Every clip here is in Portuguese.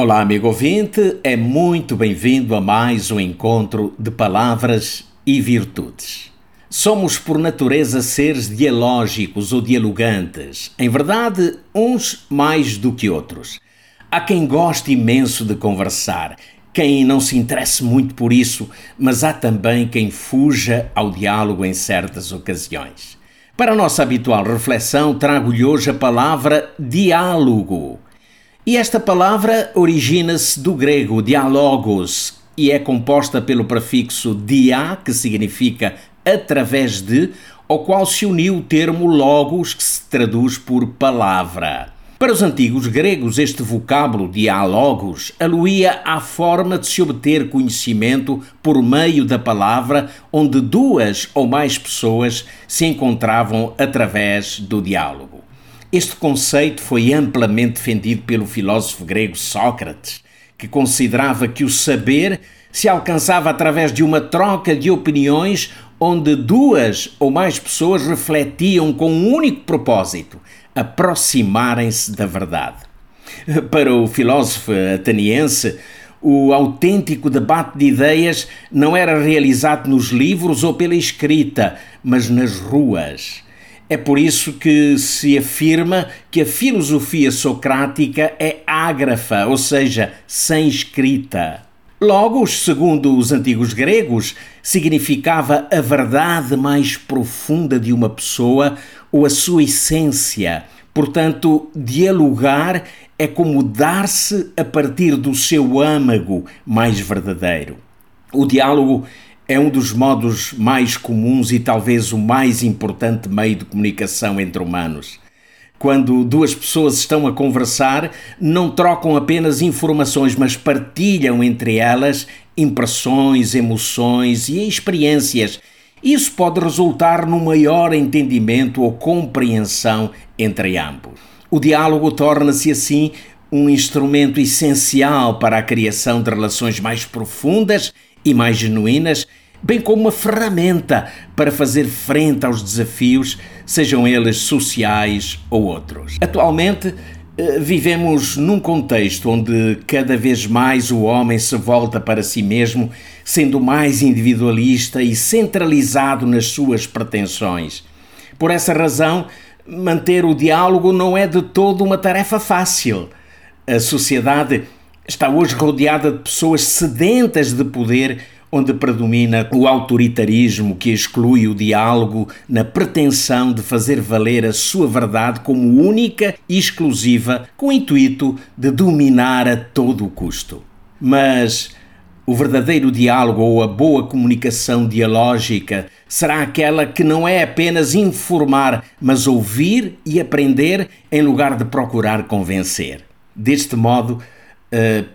Olá, amigo ouvinte, é muito bem-vindo a mais um encontro de palavras e virtudes. Somos, por natureza, seres dialógicos ou dialogantes, em verdade, uns mais do que outros. Há quem goste imenso de conversar, quem não se interesse muito por isso, mas há também quem fuja ao diálogo em certas ocasiões. Para a nossa habitual reflexão, trago-lhe hoje a palavra diálogo. E esta palavra origina-se do grego dialogos e é composta pelo prefixo dia, que significa através de, ao qual se uniu o termo logos, que se traduz por palavra. Para os antigos gregos, este vocábulo diálogos aluía à forma de se obter conhecimento por meio da palavra, onde duas ou mais pessoas se encontravam através do diálogo. Este conceito foi amplamente defendido pelo filósofo grego Sócrates, que considerava que o saber se alcançava através de uma troca de opiniões onde duas ou mais pessoas refletiam com um único propósito: aproximarem-se da verdade. Para o filósofo ateniense, o autêntico debate de ideias não era realizado nos livros ou pela escrita, mas nas ruas é por isso que se afirma que a filosofia socrática é ágrafa, ou seja, sem escrita. Logos, segundo os antigos gregos, significava a verdade mais profunda de uma pessoa ou a sua essência. Portanto, dialogar é como dar-se a partir do seu âmago mais verdadeiro. O diálogo é um dos modos mais comuns e talvez o mais importante meio de comunicação entre humanos. Quando duas pessoas estão a conversar, não trocam apenas informações, mas partilham entre elas impressões, emoções e experiências. Isso pode resultar num maior entendimento ou compreensão entre ambos. O diálogo torna-se assim um instrumento essencial para a criação de relações mais profundas e mais genuínas, bem como uma ferramenta para fazer frente aos desafios, sejam eles sociais ou outros. Atualmente, eh, vivemos num contexto onde cada vez mais o homem se volta para si mesmo, sendo mais individualista e centralizado nas suas pretensões. Por essa razão, manter o diálogo não é de todo uma tarefa fácil. A sociedade está hoje rodeada de pessoas sedentas de poder, onde predomina o autoritarismo que exclui o diálogo na pretensão de fazer valer a sua verdade como única e exclusiva, com o intuito de dominar a todo o custo. Mas o verdadeiro diálogo ou a boa comunicação dialógica será aquela que não é apenas informar, mas ouvir e aprender em lugar de procurar convencer. Deste modo,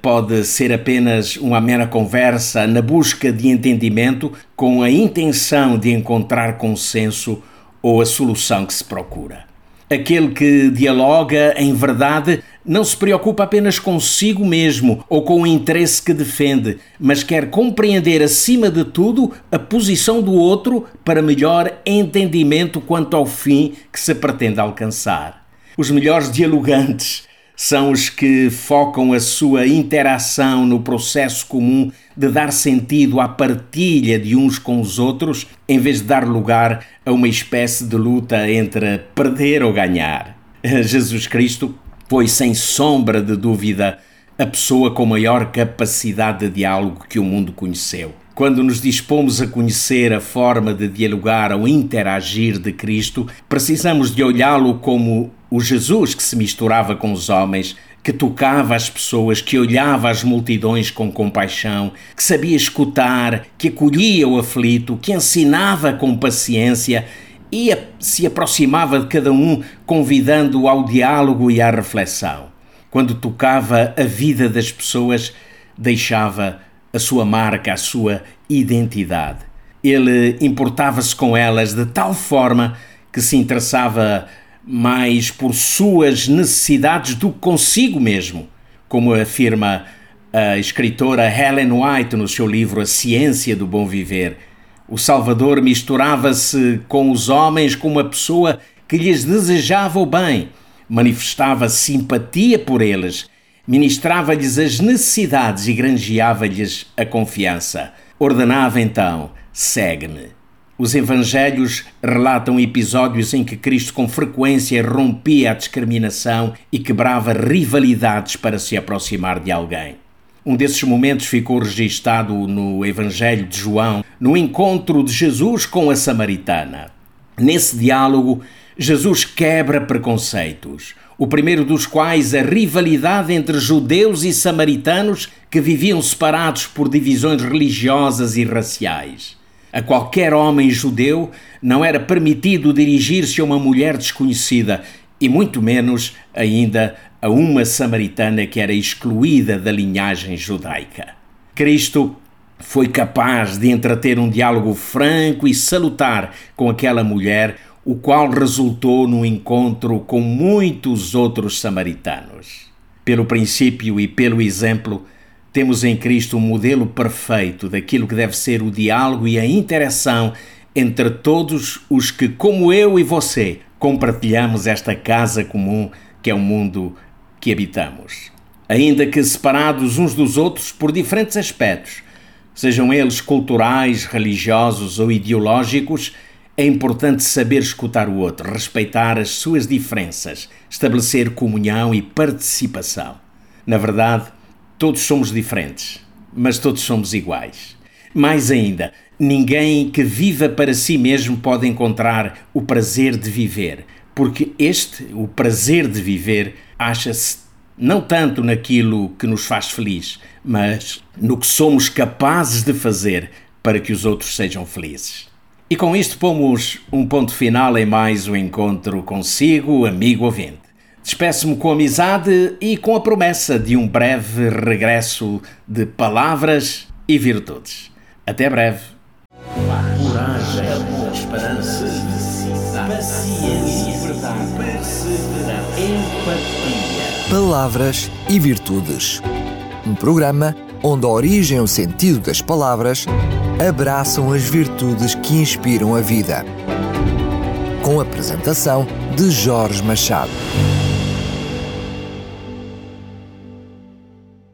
pode ser apenas uma mera conversa na busca de entendimento com a intenção de encontrar consenso ou a solução que se procura. Aquele que dialoga, em verdade, não se preocupa apenas consigo mesmo ou com o interesse que defende, mas quer compreender acima de tudo a posição do outro para melhor entendimento quanto ao fim que se pretende alcançar. Os melhores dialogantes são os que focam a sua interação no processo comum de dar sentido à partilha de uns com os outros, em vez de dar lugar a uma espécie de luta entre perder ou ganhar. Jesus Cristo foi, sem sombra de dúvida, a pessoa com maior capacidade de diálogo que o mundo conheceu. Quando nos dispomos a conhecer a forma de dialogar ou interagir de Cristo, precisamos de olhá-lo como o Jesus que se misturava com os homens, que tocava as pessoas, que olhava as multidões com compaixão, que sabia escutar, que acolhia o aflito, que ensinava com paciência e se aproximava de cada um, convidando-o ao diálogo e à reflexão. Quando tocava a vida das pessoas, deixava a sua marca, a sua identidade. Ele importava-se com elas de tal forma que se interessava mais por suas necessidades do que consigo mesmo, como afirma a escritora Helen White no seu livro A Ciência do Bom Viver. O Salvador misturava-se com os homens como uma pessoa que lhes desejava o bem, manifestava simpatia por eles, ministrava-lhes as necessidades e granjeava-lhes a confiança. Ordenava então: segue-me. Os evangelhos relatam episódios em que Cristo com frequência rompia a discriminação e quebrava rivalidades para se aproximar de alguém. Um desses momentos ficou registado no Evangelho de João, no encontro de Jesus com a samaritana. Nesse diálogo, Jesus quebra preconceitos, o primeiro dos quais a rivalidade entre judeus e samaritanos que viviam separados por divisões religiosas e raciais. A qualquer homem judeu não era permitido dirigir-se a uma mulher desconhecida e muito menos ainda a uma samaritana que era excluída da linhagem judaica. Cristo foi capaz de entreter um diálogo franco e salutar com aquela mulher, o qual resultou no encontro com muitos outros samaritanos. Pelo princípio e pelo exemplo, temos em Cristo um modelo perfeito daquilo que deve ser o diálogo e a interação entre todos os que, como eu e você, compartilhamos esta casa comum que é o mundo que habitamos. Ainda que separados uns dos outros por diferentes aspectos, sejam eles culturais, religiosos ou ideológicos, é importante saber escutar o outro, respeitar as suas diferenças, estabelecer comunhão e participação. Na verdade, Todos somos diferentes, mas todos somos iguais. Mais ainda, ninguém que viva para si mesmo pode encontrar o prazer de viver, porque este, o prazer de viver, acha-se não tanto naquilo que nos faz feliz, mas no que somos capazes de fazer para que os outros sejam felizes. E com isto pomos um ponto final em mais um encontro consigo, amigo ouvinte. Despeço-me com amizade e com a promessa de um breve regresso de palavras e virtudes. Até breve. Coragem, esperança, paciência, verdade, perseverança, empatia. Palavras e virtudes. Um programa onde a origem e o sentido das palavras abraçam as virtudes que inspiram a vida. Com a apresentação de Jorge Machado.